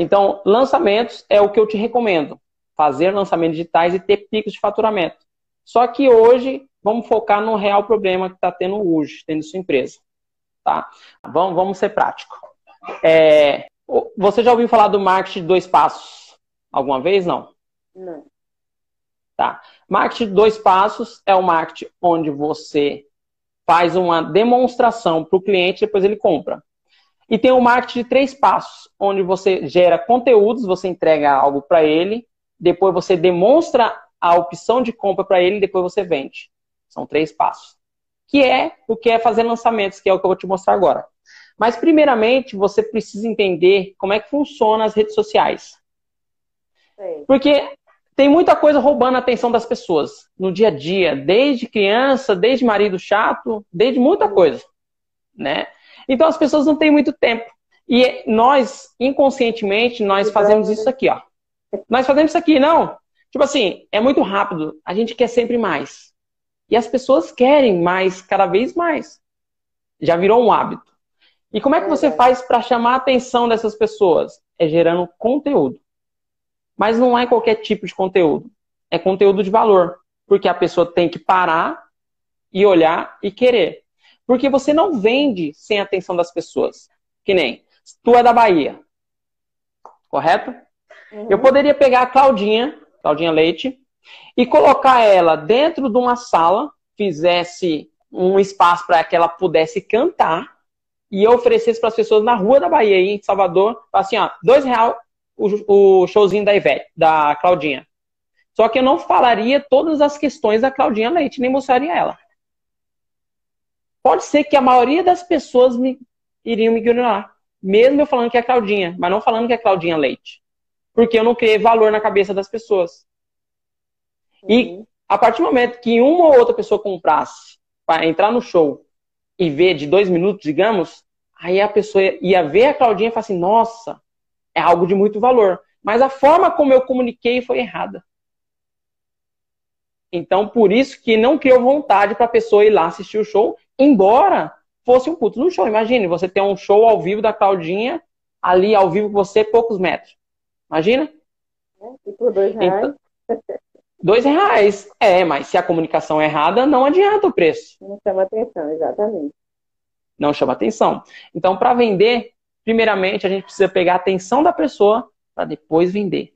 Então, lançamentos é o que eu te recomendo. Fazer lançamentos digitais e ter picos de faturamento. Só que hoje, vamos focar no real problema que está tendo hoje, tendo sua empresa. Tá? Vamos, vamos ser prático. É, você já ouviu falar do marketing de dois passos? Alguma vez? Não? Não. Tá. Marketing de dois passos é o marketing onde você faz uma demonstração para o cliente e depois ele compra. E tem o marketing de três passos, onde você gera conteúdos, você entrega algo para ele, depois você demonstra a opção de compra para ele e depois você vende. São três passos. Que é o que é fazer lançamentos, que é o que eu vou te mostrar agora. Mas, primeiramente, você precisa entender como é que funciona as redes sociais. Porque tem muita coisa roubando a atenção das pessoas no dia a dia, desde criança, desde marido chato, desde muita coisa, né? Então as pessoas não têm muito tempo. E nós, inconscientemente, nós fazemos isso aqui, ó. Nós fazemos isso aqui, não. Tipo assim, é muito rápido. A gente quer sempre mais. E as pessoas querem mais, cada vez mais. Já virou um hábito. E como é que você faz para chamar a atenção dessas pessoas? É gerando conteúdo. Mas não é qualquer tipo de conteúdo. É conteúdo de valor. Porque a pessoa tem que parar e olhar e querer. Porque você não vende sem a atenção das pessoas. Que nem, tu é da Bahia. Correto? Uhum. Eu poderia pegar a Claudinha, Claudinha Leite, e colocar ela dentro de uma sala, fizesse um espaço para que ela pudesse cantar e eu oferecesse para as pessoas na rua da Bahia, em Salvador, assim, ó, dois reais o, o showzinho da Ivete, da Claudinha. Só que eu não falaria todas as questões da Claudinha Leite, nem mostraria ela. Pode ser que a maioria das pessoas me iriam me ignorar, mesmo eu falando que é a Claudinha, mas não falando que é a Claudinha Leite. Porque eu não criei valor na cabeça das pessoas. Uhum. E a partir do momento que uma ou outra pessoa comprasse para entrar no show e ver de dois minutos, digamos, aí a pessoa ia ver a Claudinha e falar assim, nossa, é algo de muito valor. Mas a forma como eu comuniquei foi errada. Então, por isso que não criou vontade para a pessoa ir lá assistir o show, embora fosse um culto no show. Imagine, você tem um show ao vivo da Claudinha, ali ao vivo com você, poucos metros. Imagina? E por dois reais? Então, Dois reais. É, mas se a comunicação é errada, não adianta o preço. Não chama atenção, exatamente. Não chama atenção. Então, para vender, primeiramente, a gente precisa pegar a atenção da pessoa para depois vender.